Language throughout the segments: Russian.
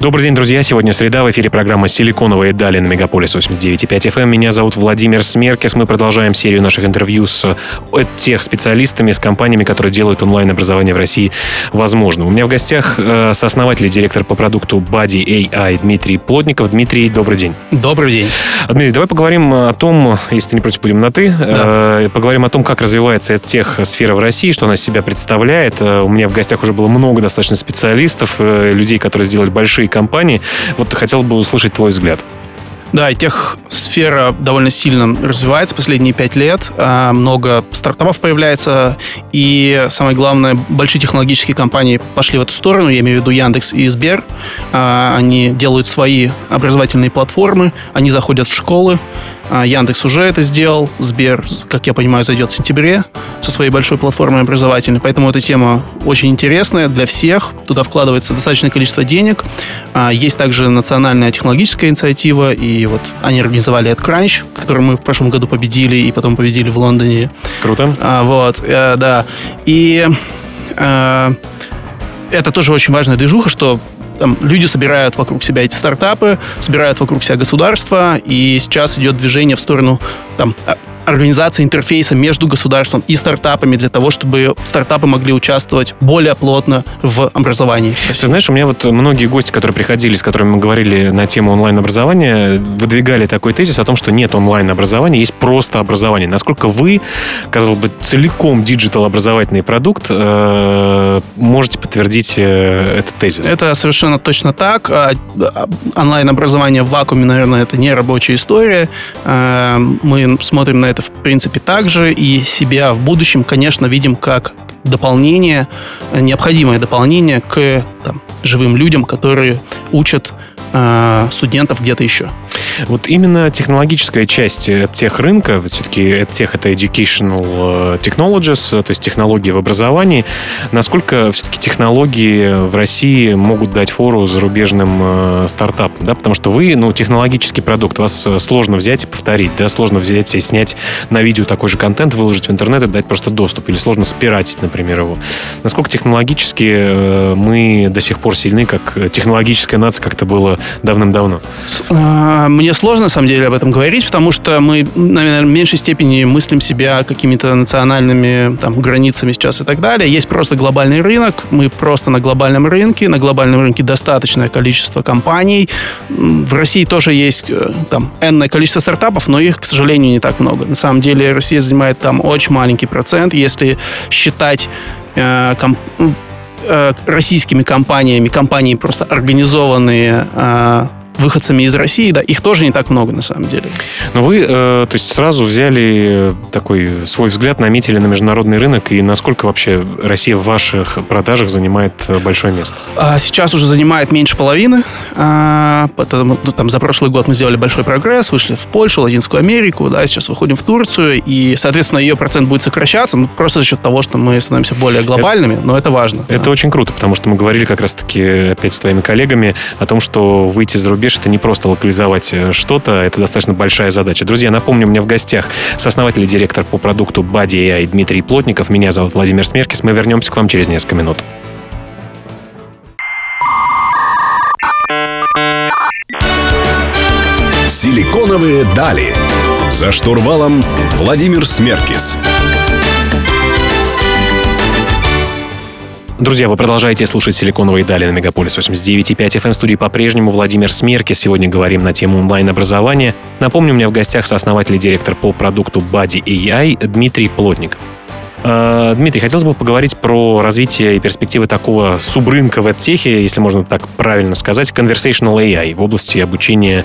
Добрый день, друзья. Сегодня среда. В эфире программа «Силиконовые дали» на Мегаполис 89.5 FM. Меня зовут Владимир Смеркис. Мы продолжаем серию наших интервью с EdTech специалистами, с компаниями, которые делают онлайн-образование в России возможным. У меня в гостях э, сооснователь и директор по продукту Body AI Дмитрий Плотников. Дмитрий, добрый день. Добрый день. Дмитрий, давай поговорим о том, если ты не против, будем на «ты», да. э, поговорим о том, как развивается тех сфера в России, что она из себя представляет. Э, у меня в гостях уже было много достаточно специалистов, э, людей, которые сделали большие компании. Вот хотелось бы услышать твой взгляд. Да, и тех сфера довольно сильно развивается последние пять лет. А, много стартапов появляется. И самое главное, большие технологические компании пошли в эту сторону. Я имею в виду Яндекс и Сбер. А, они делают свои образовательные платформы. Они заходят в школы. А, Яндекс уже это сделал. Сбер, как я понимаю, зайдет в сентябре со своей большой платформой образовательной. Поэтому эта тема очень интересная для всех. Туда вкладывается достаточное количество денег. А, есть также национальная технологическая инициатива. И вот они организовали AdCrunch, который мы в прошлом году победили и потом победили в Лондоне. Круто. А, вот, э, да. И э, это тоже очень важная движуха, что там, люди собирают вокруг себя эти стартапы, собирают вокруг себя государства, и сейчас идет движение в сторону там, а, организация интерфейса между государством и стартапами для того, чтобы стартапы могли участвовать более плотно в образовании. Ты знаешь, у меня вот многие гости, которые приходили, с которыми мы говорили на тему онлайн-образования, выдвигали такой тезис о том, что нет онлайн-образования, есть просто образование. Насколько вы, казалось бы, целиком диджитал-образовательный продукт, э, можете подтвердить э, этот тезис? Это совершенно точно так. А, а, онлайн-образование в вакууме, наверное, это не рабочая история. Э, мы смотрим на это это, в принципе, также и себя в будущем, конечно, видим как дополнение, необходимое дополнение к там, живым людям, которые учат э, студентов где-то еще. Вот именно технологическая часть тех рынка, все-таки тех это educational э, technologies, то есть технологии в образовании, насколько все-таки технологии в России могут дать фору зарубежным э, стартапам, да, потому что вы, ну, технологический продукт, вас э, сложно взять и повторить, да, сложно взять и снять на видео такой же контент, выложить в интернет и дать просто доступ, или сложно спиратить, например, его. Насколько технологически мы до сих пор сильны, как технологическая нация, как это было давным-давно? Мне мне сложно, на самом деле, об этом говорить, потому что мы, наверное, в меньшей степени мыслим себя какими-то национальными там, границами сейчас и так далее. Есть просто глобальный рынок, мы просто на глобальном рынке, на глобальном рынке достаточное количество компаний. В России тоже есть э, там энное количество стартапов, но их, к сожалению, не так много. На самом деле Россия занимает там очень маленький процент, если считать э, комп э, российскими компаниями, компании просто организованные э, выходцами из России, да, их тоже не так много на самом деле. Но вы, э, то есть, сразу взяли такой свой взгляд, наметили на международный рынок, и насколько вообще Россия в ваших продажах занимает э, большое место? А сейчас уже занимает меньше половины. А, потому, ну, там, за прошлый год мы сделали большой прогресс, вышли в Польшу, Латинскую Америку, да, сейчас выходим в Турцию, и, соответственно, ее процент будет сокращаться, ну, просто за счет того, что мы становимся более глобальными, это, но это важно. Это да. очень круто, потому что мы говорили как раз-таки опять с твоими коллегами о том, что выйти за рубеж рубеж это не просто локализовать э, что-то, это достаточно большая задача. Друзья, напомню, у меня в гостях сооснователь и директор по продукту Body AI Дмитрий Плотников. Меня зовут Владимир Смеркис. Мы вернемся к вам через несколько минут. Силиконовые дали. За штурвалом Владимир Смеркис. Друзья, вы продолжаете слушать «Силиконовые дали» на Мегаполис 89.5 FM. Студии по-прежнему Владимир Смерки. Сегодня говорим на тему онлайн-образования. Напомню, у меня в гостях сооснователь и директор по продукту Body AI Дмитрий Плотников. Э, Дмитрий, хотелось бы поговорить про развитие и перспективы такого субрынка в EdTech, если можно так правильно сказать, conversational AI в области обучения.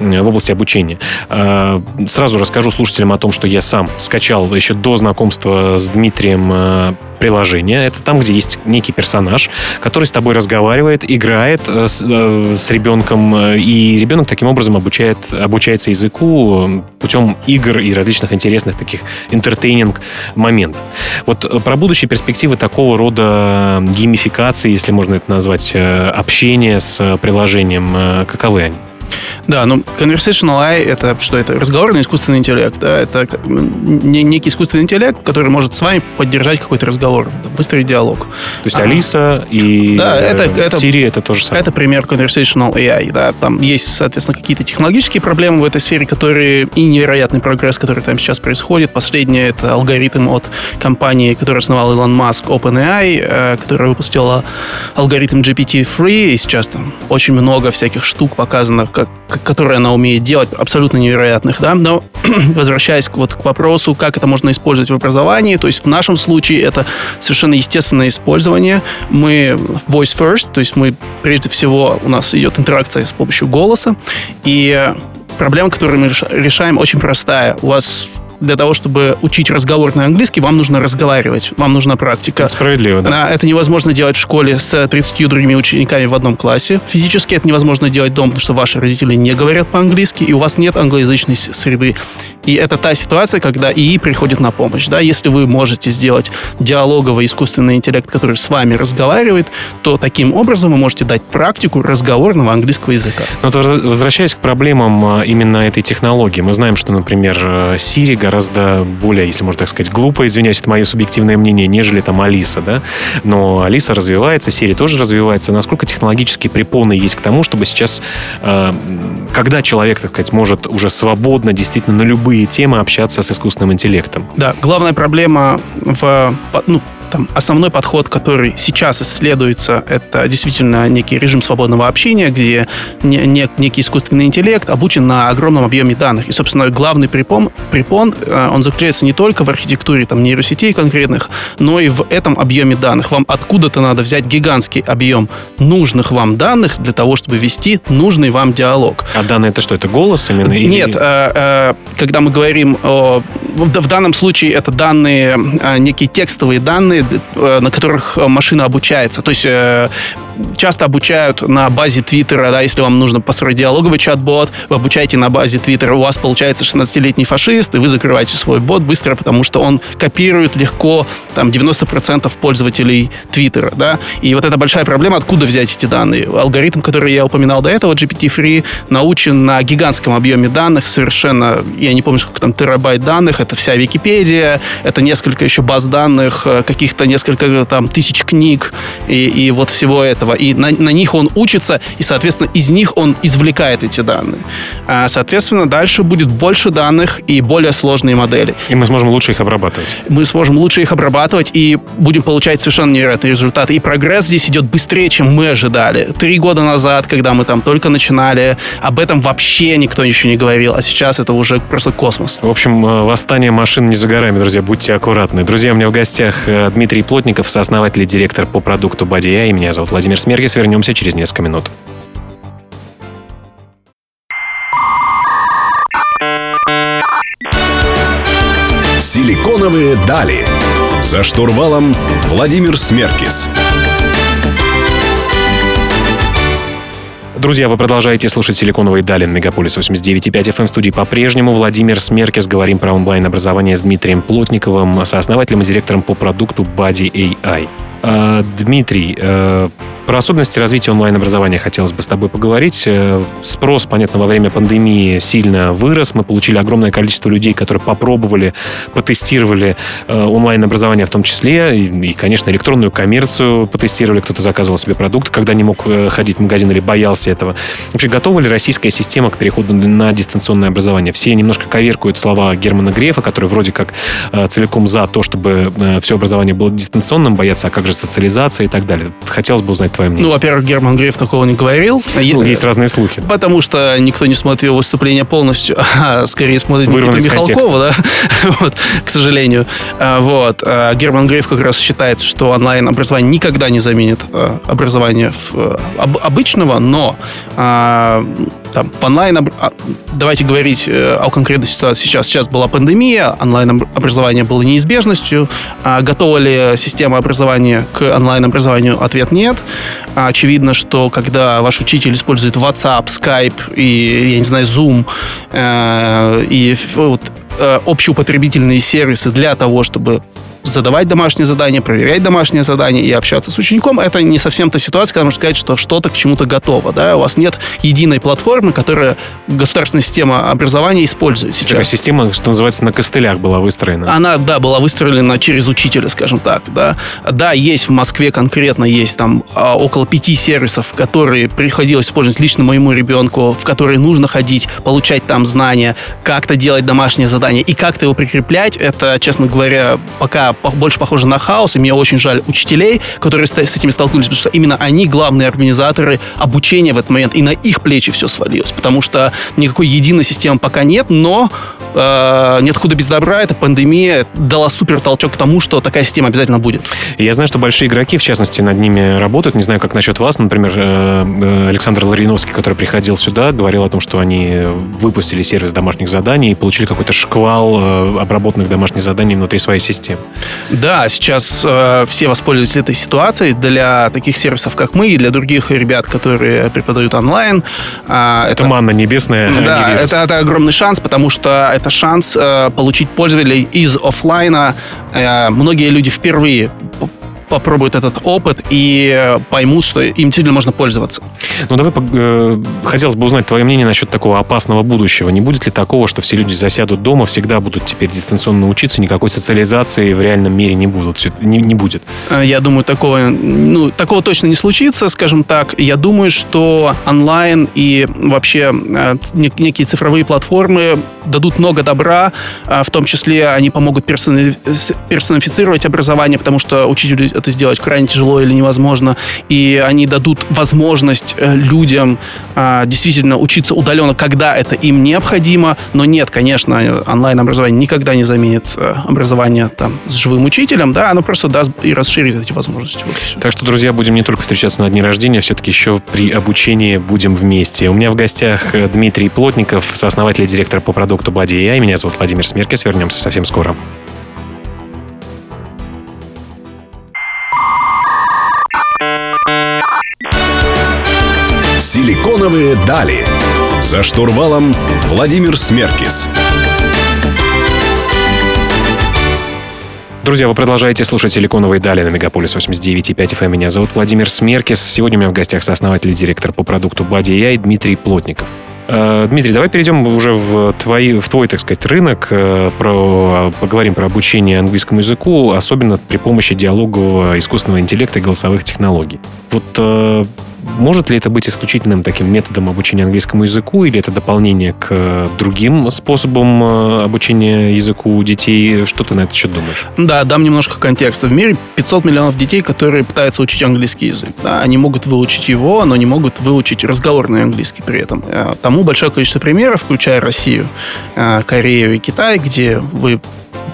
В области обучения. Э, сразу расскажу слушателям о том, что я сам скачал еще до знакомства с Дмитрием э, приложение. Это там, где есть некий персонаж, который с тобой разговаривает, играет с, с ребенком, и ребенок таким образом обучает, обучается языку путем игр и различных интересных таких интертейнинг моментов. Вот про будущие перспективы такого рода геймификации, если можно это назвать, общения с приложением, каковы они? Да, ну, conversational AI — это что это? Разговорный искусственный интеллект, да? Это некий искусственный интеллект, который может с вами поддержать какой-то разговор, быстрый диалог. То есть а, Алиса и да, это, это, Siri — это тоже самое? Это пример conversational AI, да. Там есть, соответственно, какие-то технологические проблемы в этой сфере, которые и невероятный прогресс, который там сейчас происходит. Последнее — это алгоритм от компании, которую основал Илон Маск, OpenAI, э, которая выпустила алгоритм GPT-3, и сейчас там очень много всяких штук показано, как которые она умеет делать, абсолютно невероятных, да, но возвращаясь вот к вопросу, как это можно использовать в образовании, то есть в нашем случае это совершенно естественное использование. Мы voice first, то есть мы прежде всего у нас идет интеракция с помощью голоса, и проблема, которую мы решаем, очень простая. У вас для того, чтобы учить разговорный английский, вам нужно разговаривать, вам нужна практика. Это справедливо, да? Это невозможно делать в школе с 30 другими учениками в одном классе. Физически это невозможно делать дома, потому что ваши родители не говорят по-английски, и у вас нет англоязычной среды. И это та ситуация, когда ИИ приходит на помощь. Да? Если вы можете сделать диалоговый искусственный интеллект, который с вами разговаривает, то таким образом вы можете дать практику разговорного английского языка. Но возвращаясь к проблемам а, именно этой технологии, мы знаем, что, например, э, Siri гораздо более, если можно так сказать, глупо, извиняюсь, это мое субъективное мнение, нежели там Алиса, да. Но Алиса развивается, Siri тоже развивается. Насколько технологические препоны есть к тому, чтобы сейчас, э, когда человек, так сказать, может уже свободно, действительно на любые темы общаться с искусственным интеллектом? Да, главная проблема в, ну, там, основной подход, который сейчас исследуется, это действительно некий режим свободного общения, где не, не, некий искусственный интеллект обучен на огромном объеме данных. И, собственно, главный препон, препон э, он заключается не только в архитектуре там, нейросетей конкретных, но и в этом объеме данных. Вам откуда-то надо взять гигантский объем нужных вам данных для того, чтобы вести нужный вам диалог. А данные это что? Это голос именно? Или... Нет. Э, э, когда мы говорим о... В, данном случае это данные, некие текстовые данные, на которых машина обучается. То есть э, часто обучают на базе Твиттера, да, если вам нужно построить диалоговый чат-бот, вы обучаете на базе Твиттера, у вас получается 16-летний фашист, и вы закрываете свой бот быстро, потому что он копирует легко там 90% пользователей Твиттера, да, и вот это большая проблема, откуда взять эти данные. Алгоритм, который я упоминал до этого, GPT-3, научен на гигантском объеме данных, совершенно, я не помню, сколько там терабайт данных, это вся Википедия, это несколько еще баз данных, э, каких-то несколько там тысяч книг, и, и вот всего этого этого, и на, на них он учится, и, соответственно, из них он извлекает эти данные. А, соответственно, дальше будет больше данных и более сложные модели. И мы сможем лучше их обрабатывать. Мы сможем лучше их обрабатывать и будем получать совершенно невероятные результаты. И прогресс здесь идет быстрее, чем мы ожидали. Три года назад, когда мы там только начинали, об этом вообще никто ничего не говорил, а сейчас это уже просто космос. В общем, э, восстание машин не за горами, друзья, будьте аккуратны. Друзья, у меня в гостях э, Дмитрий Плотников, сооснователь и директор по продукту Body AI. Меня зовут Владимир Смеркис. Вернемся через несколько минут. Силиконовые дали. За штурвалом Владимир Смеркис. Друзья, вы продолжаете слушать «Силиконовые дали» на Мегаполис 89.5 FM. Студии по-прежнему Владимир Смеркис. Говорим про онлайн-образование с Дмитрием Плотниковым, сооснователем и директором по продукту Body AI. А, Дмитрий, э, про особенности развития онлайн-образования хотелось бы с тобой поговорить. Э, спрос, понятно, во время пандемии сильно вырос. Мы получили огромное количество людей, которые попробовали, потестировали э, онлайн-образование в том числе. И, конечно, электронную коммерцию потестировали. Кто-то заказывал себе продукт, когда не мог ходить в магазин или боялся этого. Вообще, готова ли российская система к переходу на дистанционное образование? Все немножко коверкуют слова Германа Грефа, который вроде как целиком за то, чтобы все образование было дистанционным, боятся, а как же социализация и так далее. Хотелось бы узнать твое мнение. Ну, во-первых, Герман Греф такого не говорил. Ну, есть разные слухи. Потому что никто не смотрел выступление полностью, а скорее смотрит Никита Михалкова, да, вот, к сожалению. А, вот. А Герман Греф как раз считает, что онлайн-образование никогда не заменит а, образование обычного, но там, в онлайн... А, давайте говорить э, о конкретной ситуации сейчас. Сейчас была пандемия, онлайн-образование было неизбежностью. А готова ли система образования к онлайн-образованию? Ответ нет. А очевидно, что когда ваш учитель использует WhatsApp, Skype и, я не знаю, Zoom, э, и вот, э, общеупотребительные сервисы для того, чтобы задавать домашние задания, проверять домашние задания и общаться с учеником, это не совсем та ситуация, когда можно сказать, что что-то к чему-то готово. Да? У вас нет единой платформы, которая государственная система образования использует сейчас. Такая система, что называется, на костылях была выстроена. Она, да, была выстроена через учителя, скажем так. Да, да есть в Москве конкретно, есть там а, около пяти сервисов, которые приходилось использовать лично моему ребенку, в которые нужно ходить, получать там знания, как-то делать домашнее задание и как-то его прикреплять. Это, честно говоря, пока больше похоже на хаос, и мне очень жаль учителей, которые с этими столкнулись, потому что именно они главные организаторы обучения в этот момент, и на их плечи все свалилось, потому что никакой единой системы пока нет, но э, нет худа без добра, эта пандемия дала супер толчок к тому, что такая система обязательно будет. Я знаю, что большие игроки, в частности, над ними работают. Не знаю, как насчет вас. Например, э, э, Александр Лариновский, который приходил сюда, говорил о том, что они выпустили сервис домашних заданий и получили какой-то шквал э, обработанных домашних заданий внутри своей системы. Да, сейчас э, все воспользуются этой ситуацией для таких сервисов, как мы, и для других ребят, которые преподают онлайн. Э, это, это манна небесная. Да, это, это огромный шанс, потому что это шанс э, получить пользователей из офлайна. Э, многие люди впервые попробуют этот опыт и поймут, что им действительно можно пользоваться. Ну, давай, э, хотелось бы узнать твое мнение насчет такого опасного будущего. Не будет ли такого, что все люди засядут дома, всегда будут теперь дистанционно учиться, никакой социализации в реальном мире не, будут, не, не будет? Э, я думаю, такого, ну, такого точно не случится, скажем так. Я думаю, что онлайн и вообще э, некие цифровые платформы дадут много добра, в том числе они помогут персонифицировать образование, потому что учителю это сделать крайне тяжело или невозможно, и они дадут возможность э, людям а, действительно учиться удаленно, когда это им необходимо, но нет, конечно, онлайн-образование никогда не заменит э, образование там с живым учителем, да, оно просто даст и расширит эти возможности. Вот так что, друзья, будем не только встречаться на дни рождения, все-таки еще при обучении будем вместе. У меня в гостях э, Дмитрий Плотников, сооснователь и директор по продукту Body AI. Меня зовут Владимир Смеркес. Вернемся совсем скоро. Силиконовые дали. За штурвалом Владимир Смеркис. Друзья, вы продолжаете слушать «Силиконовые дали» на Мегаполис 89.5 FM. Меня зовут Владимир Смеркис. Сегодня у меня в гостях сооснователь и директор по продукту Body AI Дмитрий Плотников. Э, Дмитрий, давай перейдем уже в, твои, в твой, так сказать, рынок. Э, про, поговорим про обучение английскому языку, особенно при помощи диалогового искусственного интеллекта и голосовых технологий. Вот э, может ли это быть исключительным таким методом обучения английскому языку, или это дополнение к э, другим способам э, обучения языку у детей? Что ты на этот счет думаешь? Да, дам немножко контекста. В мире 500 миллионов детей, которые пытаются учить английский язык. Да, они могут выучить его, но не могут выучить разговорный английский при этом. Э, тому большое количество примеров, включая Россию, Корею и Китай, где вы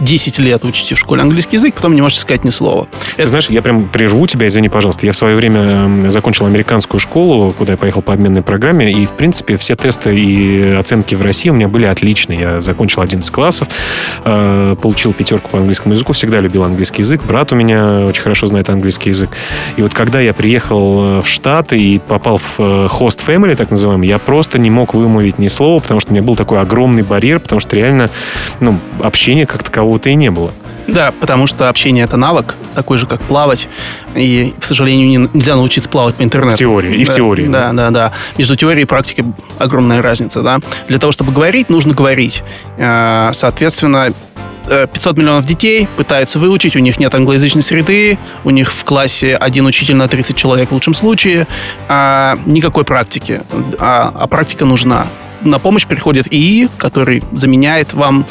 10 лет учите в школе английский язык, потом не можете сказать ни слова. Это... знаешь, я прям прерву тебя, извини, пожалуйста. Я в свое время закончил американскую школу, куда я поехал по обменной программе, и, в принципе, все тесты и оценки в России у меня были отличные. Я закончил 11 классов, э, получил пятерку по английскому языку, всегда любил английский язык. Брат у меня очень хорошо знает английский язык. И вот когда я приехал э, в Штаты и попал в э, family, так называемый, я просто не мог вымолвить ни слова, потому что у меня был такой огромный барьер, потому что реально, ну, общение как такового-то и не было. Да, потому что общение это навык, такой же, как плавать. И, к сожалению, не, нельзя научиться плавать по интернету. В теории, и в да, теории. Да, да, да. Между теорией и практикой огромная разница, да. Для того, чтобы говорить, нужно говорить. Э, соответственно, 500 э, миллионов детей пытаются выучить, у них нет англоязычной среды, у них в классе один учитель на 30 человек в лучшем случае, а никакой практики, а, а практика нужна на помощь приходит ИИ, который заменяет вам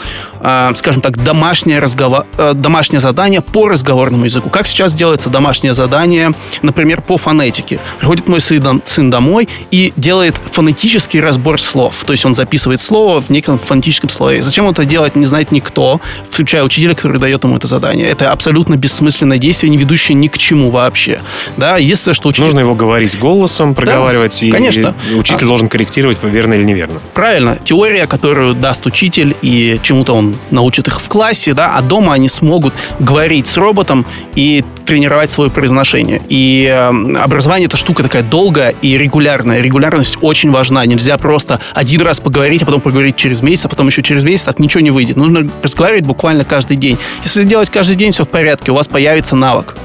скажем так, домашнее, разговор, э, домашнее задание по разговорному языку. Как сейчас делается домашнее задание, например, по фонетике. Приходит мой сын, сын домой и делает фонетический разбор слов. То есть он записывает слово в неком фонетическом слове. Зачем он это делать, не знает никто, включая учителя, который дает ему это задание. Это абсолютно бессмысленное действие, не ведущее ни к чему вообще. Да, единственное, что учитель... Нужно его говорить голосом, проговаривать, да, и конечно. учитель а... должен корректировать, верно или неверно. Правильно. Теория, которую даст учитель, и чему-то он научит их в классе, да, а дома они смогут говорить с роботом и тренировать свое произношение. И э, образование это штука такая долгая и регулярная. Регулярность очень важна. Нельзя просто один раз поговорить, а потом поговорить через месяц, а потом еще через месяц, так ничего не выйдет. Нужно разговаривать буквально каждый день. Если делать каждый день, все в порядке, у вас появится навык.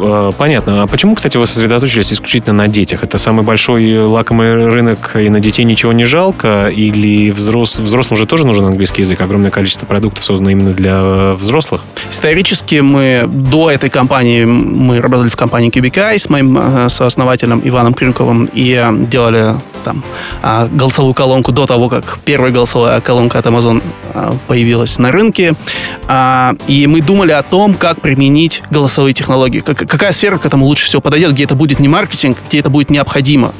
Э, понятно. А почему, кстати, вы сосредоточились исключительно на детях? Это самый большой лакомый рынок, и на детей ничего не жалко? Или взрос... взрослым же тоже нужен английский язык? Огромное количество продуктов создано именно для взрослых? Исторически мы до этой компании, мы работали в компании QBKI с моим э, сооснователем Иваном Крюковым и э, делали там а, голосовую колонку до того, как первая голосовая колонка от Amazon появилась на рынке. А, и мы думали о том, как применить голосовые технологии, как, какая сфера к этому лучше всего подойдет, где это будет не маркетинг, где это будет необходимо.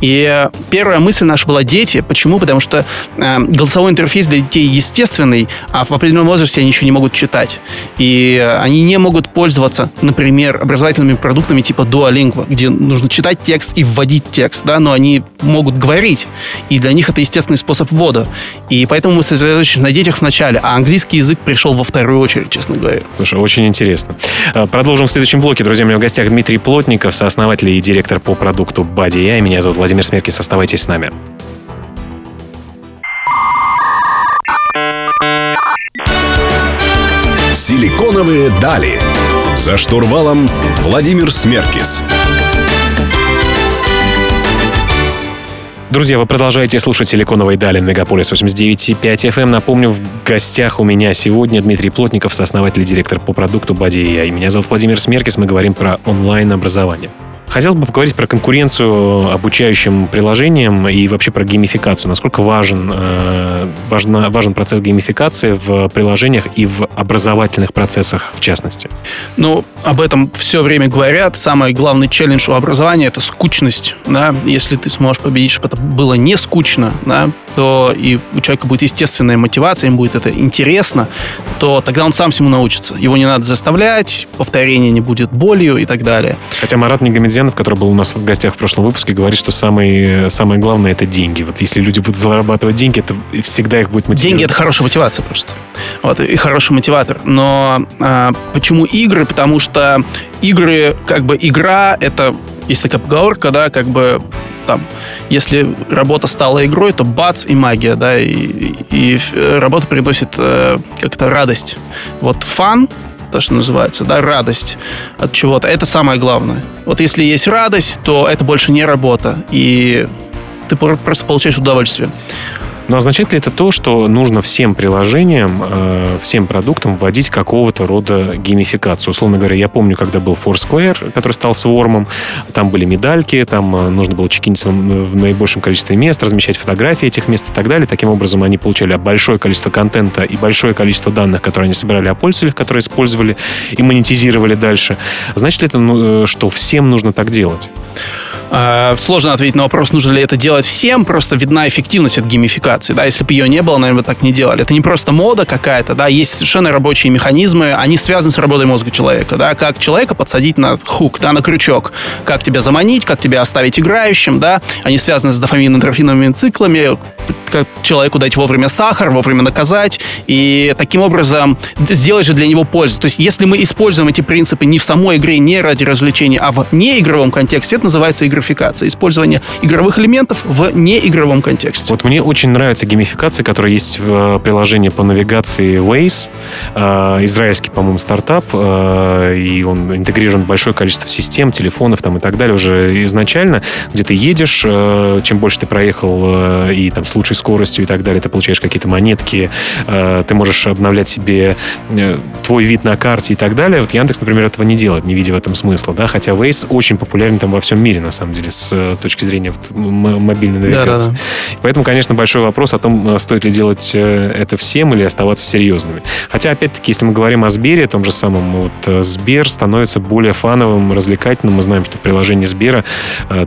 И первая мысль наша была дети. Почему? Потому что э, голосовой интерфейс для детей естественный, а в определенном возрасте они еще не могут читать. И они не могут пользоваться, например, образовательными продуктами типа Duolingo, где нужно читать текст и вводить текст, да, но они могут говорить. И для них это естественный способ ввода. И поэтому мы сосредоточились на детях в начале, а английский язык пришел во вторую очередь, честно говоря. Слушай, очень интересно. Э, продолжим в следующем блоке, друзья. У меня в гостях Дмитрий Плотников, сооснователь и директор по продукту AI. Меня зовут Владимир Смеркис. Оставайтесь с нами. Силиконовые дали. За штурвалом Владимир Смеркис. Друзья, вы продолжаете слушать «Силиконовые дали» Мегаполис 89.5 FM. Напомню, в гостях у меня сегодня Дмитрий Плотников, сооснователь и директор по продукту Body AI. Меня зовут Владимир Смеркис, мы говорим про онлайн-образование. Хотел бы поговорить про конкуренцию обучающим приложениям и вообще про геймификацию. Насколько важен, э, важно, важен процесс геймификации в приложениях и в образовательных процессах в частности? Ну, об этом все время говорят. Самый главный челлендж у образования — это скучность. Да? Если ты сможешь победить, чтобы это было не скучно, да, то и у человека будет естественная мотивация, им будет это интересно, то тогда он сам всему научится. Его не надо заставлять, повторение не будет болью и так далее. Хотя Марат Негамедзян Мартьянов, который был у нас в гостях в прошлом выпуске, говорит, что самое, самое главное — это деньги. Вот если люди будут зарабатывать деньги, это всегда их будет мотивировать. Деньги — это хорошая мотивация просто. Вот, и хороший мотиватор. Но а, почему игры? Потому что игры, как бы игра — это есть такая поговорка, да, как бы там, если работа стала игрой, то бац и магия, да, и, и, и работа приносит э, как-то радость. Вот фан то, что называется, да, радость от чего-то. Это самое главное. Вот если есть радость, то это больше не работа, и ты просто получаешь удовольствие. Но означает ли это то, что нужно всем приложениям, э, всем продуктам вводить какого-то рода геймификацию? Условно говоря, я помню, когда был Foursquare, который стал свормом, там были медальки, там э, нужно было чекиниться в наибольшем количестве мест, размещать фотографии этих мест и так далее. Таким образом, они получали большое количество контента и большое количество данных, которые они собирали о пользователях, которые использовали и монетизировали дальше. Значит ли это, ну, э, что всем нужно так делать? А, сложно ответить на вопрос, нужно ли это делать всем, просто видна эффективность от геймификации. Да, если бы ее не было, наверное, бы так не делали. Это не просто мода какая-то, да, есть совершенно рабочие механизмы, они связаны с работой мозга человека, да, как человека подсадить на хук, да, на крючок, как тебя заманить, как тебя оставить играющим, да, они связаны с дофамин-эндорфиновыми циклами, как человеку дать вовремя сахар, вовремя наказать, и таким образом сделать же для него пользу. То есть, если мы используем эти принципы не в самой игре, не ради развлечения, а в неигровом контексте, это называется игра геймификация, использование игровых элементов в неигровом контексте. Вот мне очень нравится геймификация, которая есть в э, приложении по навигации Waze. Э, израильский, по-моему, стартап, э, и он интегрирован в большое количество систем, телефонов там и так далее уже изначально, где ты едешь, чем больше ты проехал и там с лучшей скоростью и так далее, ты получаешь какие-то монетки, ты можешь обновлять себе твой вид на карте и так далее. Вот Яндекс, например, этого не делает, не видя в этом смысла, да, хотя Waze очень популярен там во всем мире, на самом деле, с точки зрения вот, мобильной навигации. Да, да, да. Поэтому, конечно, большой вопрос о том, стоит ли делать это всем или оставаться серьезными. Хотя, опять-таки, если мы говорим о Сбере, том же самом, вот Сбер становится более фановым, развлекательным. Мы знаем, что в приложении Сбера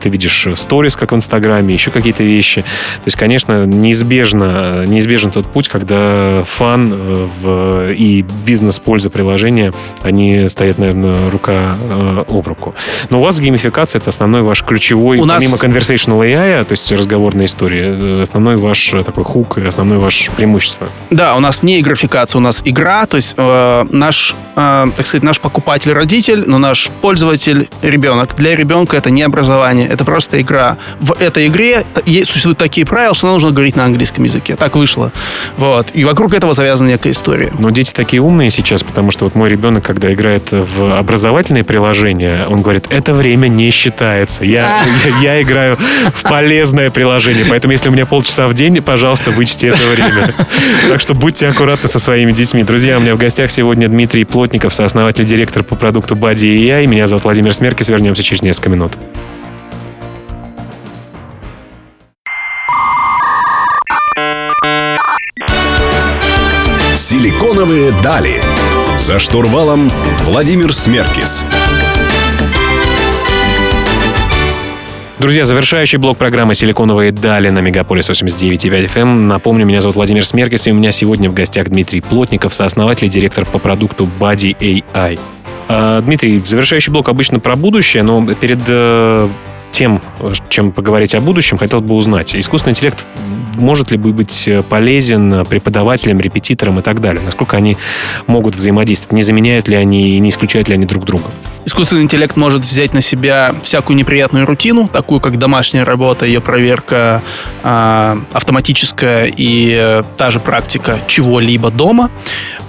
ты видишь сторис, как в Инстаграме, еще какие-то вещи. То есть, конечно, неизбежно, неизбежен тот путь, когда фан в, и бизнес-польза приложения, они стоят, наверное, рука э, об руку. Но у вас геймификация — это основной ваш ключевой, у помимо нас... conversational AI, то есть разговорной истории, э, основной ваш э, такой хук и основной ваш преимущество. Да, у нас не игрофикация, у нас игра, то есть э, наш, э, так сказать, наш покупатель родитель, но наш пользователь ребенок. Для ребенка это не образование, это просто игра. В этой игре существуют такие правила, что нужно говорить на английском языке. Так вышло. Вот. И вокруг этого завязана некая история. Но дети такие умные сейчас, потому что вот мой ребенок, когда играет в образовательные приложения, он говорит, это время не считается. Я, я, я играю в полезное приложение, поэтому если у меня полчаса в день, пожалуйста, вычти это время. Так что будьте аккуратны со своими детьми. Друзья, у меня в гостях сегодня Дмитрий Плотников, сооснователь и директор по продукту Body AI. Меня зовут Владимир Смеркис. Вернемся через несколько минут. Силиконовые дали. За штурвалом Владимир Смеркис. Друзья, завершающий блок программы «Силиконовые дали» на Мегаполис 89.5 FM. Напомню, меня зовут Владимир Смеркис, и у меня сегодня в гостях Дмитрий Плотников, сооснователь и директор по продукту Body AI. А, Дмитрий, завершающий блок обычно про будущее, но перед э, тем, чем поговорить о будущем, хотелось бы узнать. Искусственный интеллект может ли быть полезен преподавателям, репетиторам и так далее? Насколько они могут взаимодействовать? Не заменяют ли они и не исключают ли они друг друга? Искусственный интеллект может взять на себя всякую неприятную рутину, такую как домашняя работа, ее проверка э, автоматическая и э, та же практика чего-либо дома.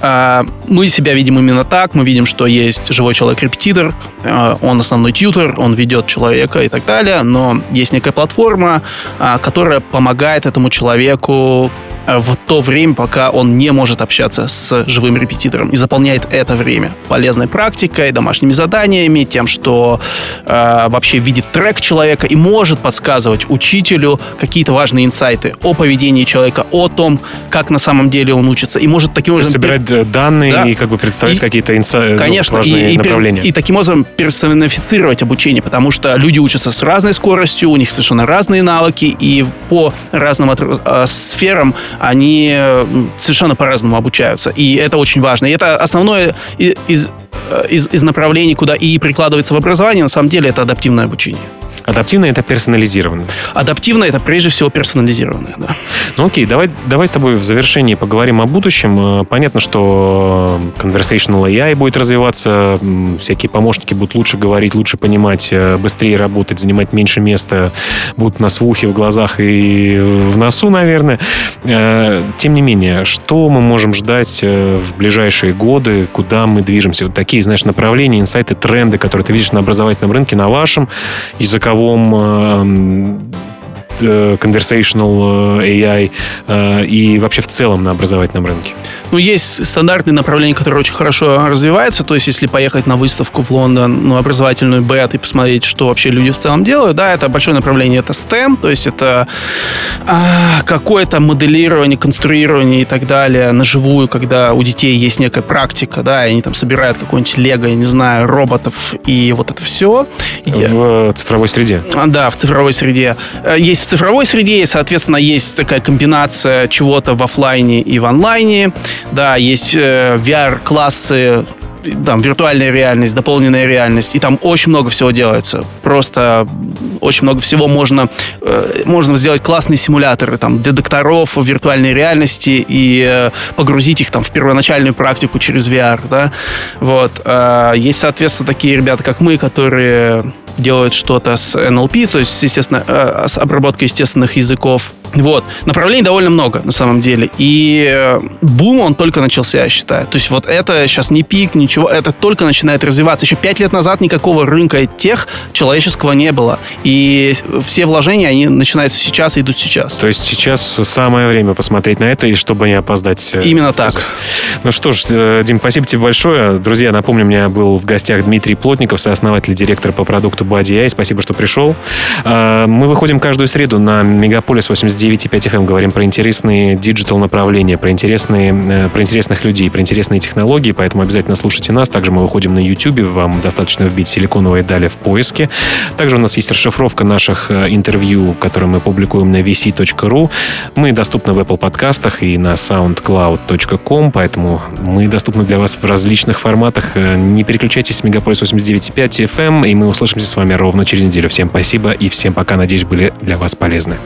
Э, мы себя видим именно так. Мы видим, что есть живой человек-репетитор, э, он основной тьютер, он ведет человека и так далее, но есть некая платформа, э, которая помогает этому человеку в то время, пока он не может общаться с живым репетитором и заполняет это время полезной практикой, домашними заданиями, тем, что э, вообще видит трек человека и может подсказывать учителю какие-то важные инсайты о поведении человека, о том, как на самом деле он учится, и может таким образом... Собирать пер... данные да. и как бы представить и, какие-то инсайты, ну, конечно, важные и, направления. И, и таким образом персонифицировать обучение, потому что люди учатся с разной скоростью, у них совершенно разные навыки, и по разным э, сферам они совершенно по-разному обучаются. И это очень важно. И это основное из, э, из, из направлений, куда и прикладывается в образование, на самом деле, это адаптивное обучение. Адаптивно это персонализированно. Адаптивно это прежде всего персонализированное, да. Ну окей, давай, давай с тобой в завершении поговорим о будущем. Э, понятно, что conversational AI будет развиваться, всякие помощники будут лучше говорить, лучше понимать, э, быстрее работать, занимать меньше места, будут на слухе, в глазах и в носу, наверное. Э, тем не менее, что мы можем ждать в ближайшие годы, куда мы движемся? Вот такие, знаешь, направления, инсайты, тренды, которые ты видишь на образовательном рынке, на вашем языковом э, conversational э, AI э, и вообще в целом на образовательном рынке? Ну, есть стандартные направления, которые очень хорошо развиваются. То есть, если поехать на выставку в Лондон, ну, образовательную бет и посмотреть, что вообще люди в целом делают, да, это большое направление, это STEM, то есть это а, какое-то моделирование, конструирование и так далее на живую, когда у детей есть некая практика, да, и они там собирают какой-нибудь лего, я не знаю, роботов и вот это все. В цифровой среде. А, да, в цифровой среде. Э, есть цифровой среде, и, соответственно, есть такая комбинация чего-то в офлайне и в онлайне. Да, есть э, VR-классы, там, виртуальная реальность, дополненная реальность, и там очень много всего делается. Просто очень много всего можно, э, можно сделать классные симуляторы, там, для докторов виртуальной реальности и э, погрузить их там в первоначальную практику через VR, да. Вот. Э, есть, соответственно, такие ребята, как мы, которые делают что-то с NLP, то есть, естественно, э, с обработкой естественных языков, Вот. Направлений довольно много, на самом деле. И э, бум, он только начался, я считаю. То есть вот это сейчас не пик, ничего, это только начинает развиваться. Еще пять лет назад никакого рынка тех человеческого не было. И все вложения, они начинаются сейчас и идут сейчас. То есть сейчас самое время посмотреть на это, и чтобы не опоздать. э, Именно так. Ну что ж, э, Дим, спасибо тебе большое. Друзья, напомню, у меня был в гостях Дмитрий Плотников, сооснователь и директор по продукту MyBuddy. Спасибо, что пришел. Мы выходим каждую среду на Мегаполис 89,5 FM. Говорим про интересные digital направления, про, интересные, э, про интересных людей, про интересные технологии. Поэтому обязательно слушайте нас. Также мы выходим на YouTube. Вам достаточно вбить силиконовые дали в поиске. Также у нас есть расшифровка наших э, интервью, которые мы публикуем на vc.ru. Мы доступны в Apple подкастах и на soundcloud.com, поэтому мы доступны для вас в различных форматах. Э, Не переключайтесь с Мегаполис 89.5 FM, и мы услышимся с вами ровно через неделю. Всем спасибо и всем пока. Надеюсь, были для вас полезны.